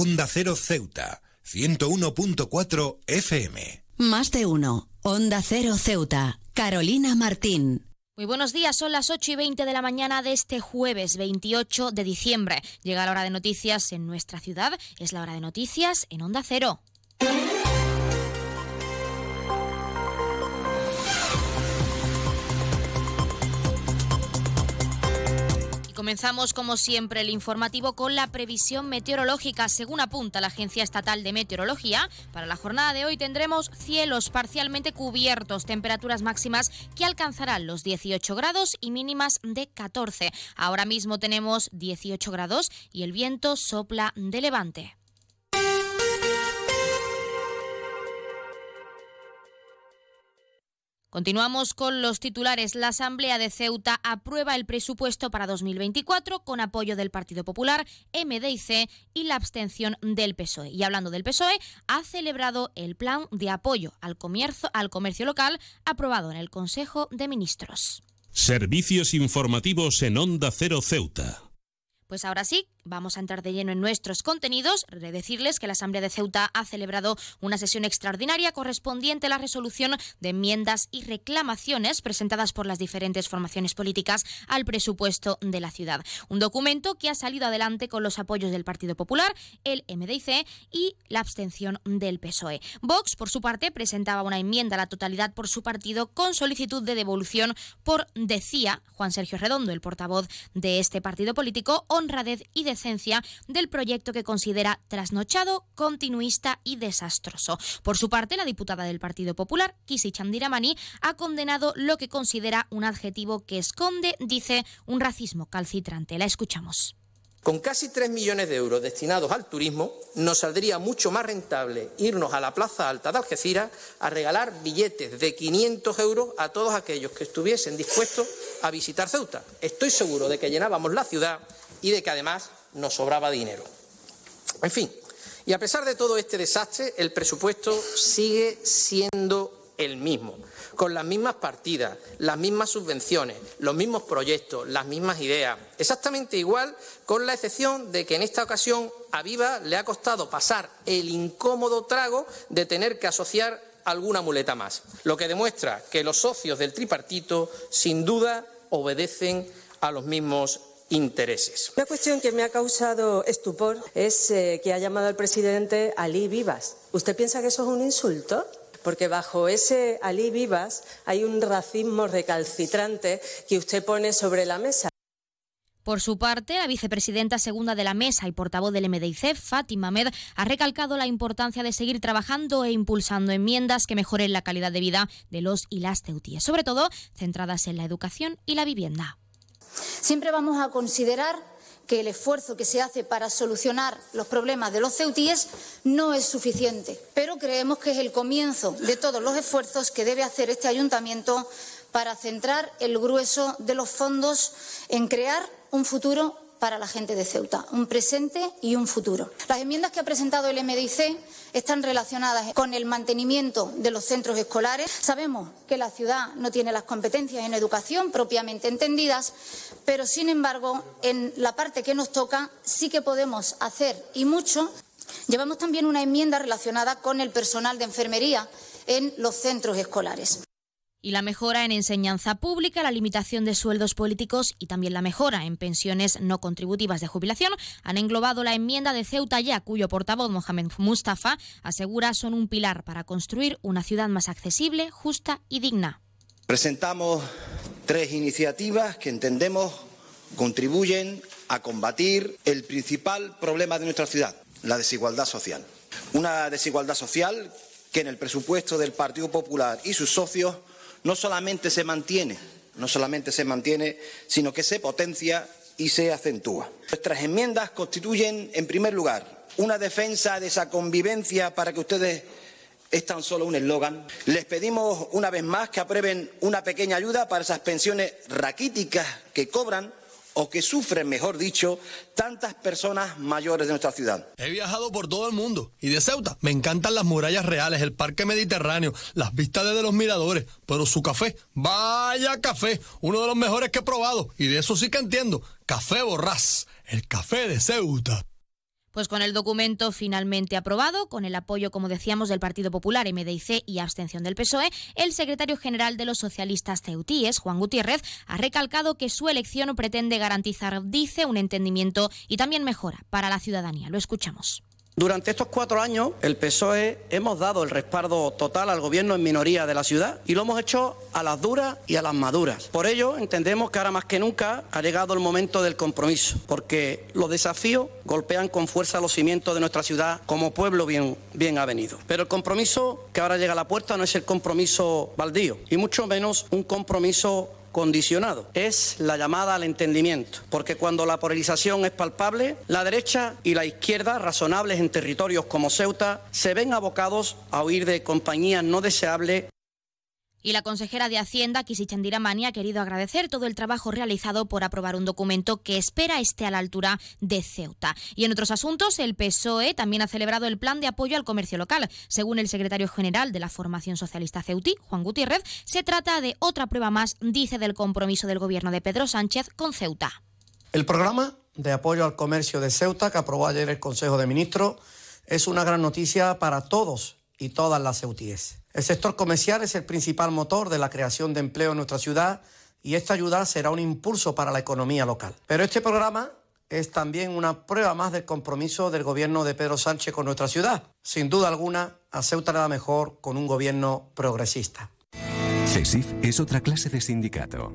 Onda Cero Ceuta, 101.4 FM. Más de uno. Onda Cero Ceuta. Carolina Martín. Muy buenos días, son las 8 y 20 de la mañana de este jueves 28 de diciembre. Llega la hora de noticias en nuestra ciudad, es la hora de noticias en Onda Cero. Comenzamos, como siempre, el informativo con la previsión meteorológica. Según apunta la Agencia Estatal de Meteorología, para la jornada de hoy tendremos cielos parcialmente cubiertos, temperaturas máximas que alcanzarán los 18 grados y mínimas de 14. Ahora mismo tenemos 18 grados y el viento sopla de levante. Continuamos con los titulares. La Asamblea de Ceuta aprueba el presupuesto para 2024 con apoyo del Partido Popular, MDIC y la abstención del PSOE. Y hablando del PSOE, ha celebrado el plan de apoyo al comercio, al comercio local aprobado en el Consejo de Ministros. Servicios informativos en Onda Cero Ceuta. Pues ahora sí, vamos a entrar de lleno en nuestros contenidos. De decirles que la Asamblea de Ceuta ha celebrado una sesión extraordinaria correspondiente a la resolución de enmiendas y reclamaciones presentadas por las diferentes formaciones políticas al presupuesto de la ciudad. Un documento que ha salido adelante con los apoyos del Partido Popular, el MDIC y la abstención del PSOE. Vox, por su parte, presentaba una enmienda a la totalidad por su partido con solicitud de devolución por, decía Juan Sergio Redondo, el portavoz de este partido político, honradez y decencia del proyecto que considera trasnochado, continuista y desastroso. Por su parte, la diputada del Partido Popular, Kisi Chandiramani, ha condenado lo que considera un adjetivo que esconde, dice, un racismo calcitrante. La escuchamos. Con casi 3 millones de euros destinados al turismo, nos saldría mucho más rentable irnos a la Plaza Alta de Algeciras a regalar billetes de 500 euros a todos aquellos que estuviesen dispuestos a visitar Ceuta. Estoy seguro de que llenábamos la ciudad y de que además nos sobraba dinero. En fin, y a pesar de todo este desastre, el presupuesto sigue siendo el mismo, con las mismas partidas, las mismas subvenciones, los mismos proyectos, las mismas ideas, exactamente igual, con la excepción de que en esta ocasión a Viva le ha costado pasar el incómodo trago de tener que asociar alguna muleta más, lo que demuestra que los socios del tripartito sin duda obedecen a los mismos intereses. Una cuestión que me ha causado estupor es eh, que ha llamado al presidente Ali Vivas. ¿Usted piensa que eso es un insulto? Porque bajo ese Ali Vivas hay un racismo recalcitrante que usted pone sobre la mesa. Por su parte, la vicepresidenta segunda de la mesa y portavoz del MDIC, Fátima Med, ha recalcado la importancia de seguir trabajando e impulsando enmiendas que mejoren la calidad de vida de los y las ceutíes, sobre todo centradas en la educación y la vivienda. Siempre vamos a considerar que el esfuerzo que se hace para solucionar los problemas de los ceutíes no es suficiente, pero creemos que es el comienzo de todos los esfuerzos que debe hacer este ayuntamiento para centrar el grueso de los fondos en crear un futuro para la gente de Ceuta, un presente y un futuro. Las enmiendas que ha presentado el MDIC están relacionadas con el mantenimiento de los centros escolares. Sabemos que la ciudad no tiene las competencias en educación propiamente entendidas, pero sin embargo, en la parte que nos toca sí que podemos hacer y mucho. Llevamos también una enmienda relacionada con el personal de enfermería en los centros escolares y la mejora en enseñanza pública, la limitación de sueldos políticos y también la mejora en pensiones no contributivas de jubilación han englobado la enmienda de Ceuta ya, cuyo portavoz Mohamed Mustafa asegura son un pilar para construir una ciudad más accesible, justa y digna. Presentamos tres iniciativas que entendemos contribuyen a combatir el principal problema de nuestra ciudad, la desigualdad social. Una desigualdad social que en el presupuesto del Partido Popular y sus socios no solamente se mantiene, no solamente se mantiene, sino que se potencia y se acentúa. Nuestras enmiendas constituyen, en primer lugar, una defensa de esa convivencia para que ustedes es tan solo un eslogan. Les pedimos una vez más que aprueben una pequeña ayuda para esas pensiones raquíticas que cobran o que sufren, mejor dicho, tantas personas mayores de nuestra ciudad. He viajado por todo el mundo y de Ceuta me encantan las murallas reales, el parque mediterráneo, las vistas desde los miradores, pero su café, vaya café, uno de los mejores que he probado y de eso sí que entiendo, café borrás, el café de Ceuta. Pues con el documento finalmente aprobado, con el apoyo, como decíamos, del Partido Popular, MDIC y abstención del PSOE, el secretario general de los socialistas ceutíes, Juan Gutiérrez, ha recalcado que su elección pretende garantizar, dice, un entendimiento y también mejora para la ciudadanía. Lo escuchamos. Durante estos cuatro años, el PSOE hemos dado el respaldo total al gobierno en minoría de la ciudad y lo hemos hecho a las duras y a las maduras. Por ello, entendemos que ahora más que nunca ha llegado el momento del compromiso, porque los desafíos golpean con fuerza los cimientos de nuestra ciudad como pueblo bien, bien avenido. Pero el compromiso que ahora llega a la puerta no es el compromiso baldío, y mucho menos un compromiso condicionado. Es la llamada al entendimiento, porque cuando la polarización es palpable, la derecha y la izquierda, razonables en territorios como Ceuta, se ven abocados a huir de compañías no deseables y la consejera de Hacienda, Kisichandira Mani, ha querido agradecer todo el trabajo realizado por aprobar un documento que espera esté a la altura de Ceuta. Y en otros asuntos, el PSOE también ha celebrado el plan de apoyo al comercio local. Según el secretario general de la Formación Socialista Ceutí, Juan Gutiérrez, se trata de otra prueba más, dice, del compromiso del gobierno de Pedro Sánchez con Ceuta. El programa de apoyo al comercio de Ceuta, que aprobó ayer el Consejo de Ministros, es una gran noticia para todos y todas las ceutíes. El sector comercial es el principal motor de la creación de empleo en nuestra ciudad y esta ayuda será un impulso para la economía local. Pero este programa es también una prueba más del compromiso del gobierno de Pedro Sánchez con nuestra ciudad. Sin duda alguna, a Ceuta nada mejor con un gobierno progresista. CESIF es otra clase de sindicato.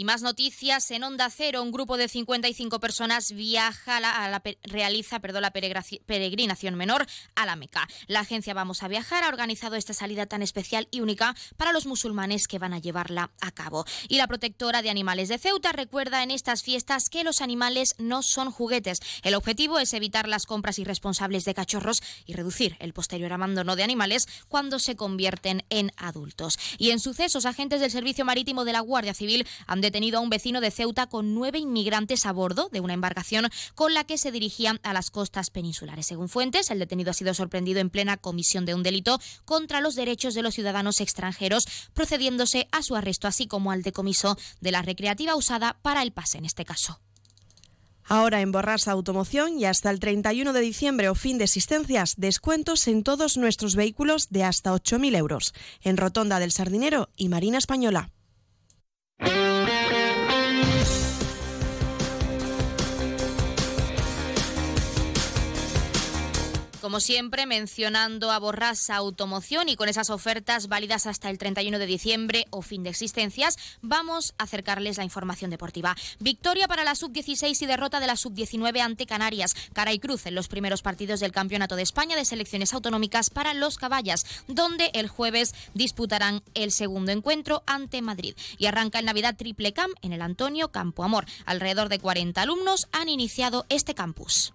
Y más noticias en Onda Cero. Un grupo de 55 personas viaja a la, realiza perdón, la peregrinación menor a la Meca. La agencia Vamos a Viajar ha organizado esta salida tan especial y única para los musulmanes que van a llevarla a cabo. Y la protectora de animales de Ceuta recuerda en estas fiestas que los animales no son juguetes. El objetivo es evitar las compras irresponsables de cachorros y reducir el posterior abandono de animales cuando se convierten en adultos. Y en sucesos, agentes del Servicio Marítimo de la Guardia Civil han detenido a un vecino de Ceuta con nueve inmigrantes a bordo de una embarcación con la que se dirigían a las costas peninsulares. Según fuentes, el detenido ha sido sorprendido en plena comisión de un delito contra los derechos de los ciudadanos extranjeros, procediéndose a su arresto, así como al decomiso de la recreativa usada para el pase en este caso. Ahora en Borrasa Automoción y hasta el 31 de diciembre o fin de existencias, descuentos en todos nuestros vehículos de hasta 8.000 euros. En Rotonda del Sardinero y Marina Española. Como siempre, mencionando a Borrasa Automoción y con esas ofertas válidas hasta el 31 de diciembre o fin de existencias, vamos a acercarles la información deportiva. Victoria para la sub-16 y derrota de la sub-19 ante Canarias. Cara y cruz en los primeros partidos del Campeonato de España de Selecciones Autonómicas para los Caballas, donde el jueves disputarán el segundo encuentro ante Madrid. Y arranca el Navidad Triple Camp en el Antonio Campo Amor. Alrededor de 40 alumnos han iniciado este campus.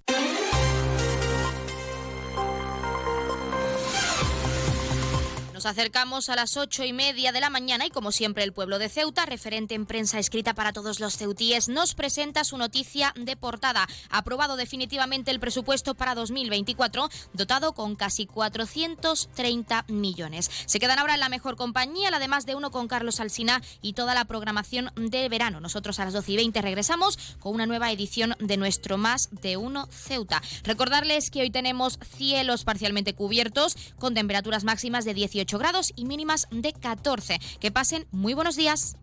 Nos acercamos a las ocho y media de la mañana y como siempre el pueblo de Ceuta, referente en prensa escrita para todos los ceutíes, nos presenta su noticia de portada. Aprobado definitivamente el presupuesto para 2024, dotado con casi 430 millones. Se quedan ahora en la mejor compañía, la de más de uno con Carlos Alsina y toda la programación de verano. Nosotros a las 12 y 20 regresamos con una nueva edición de nuestro Más de uno Ceuta. Recordarles que hoy tenemos cielos parcialmente cubiertos con temperaturas máximas de 18 grados y mínimas de 14. Que pasen muy buenos días.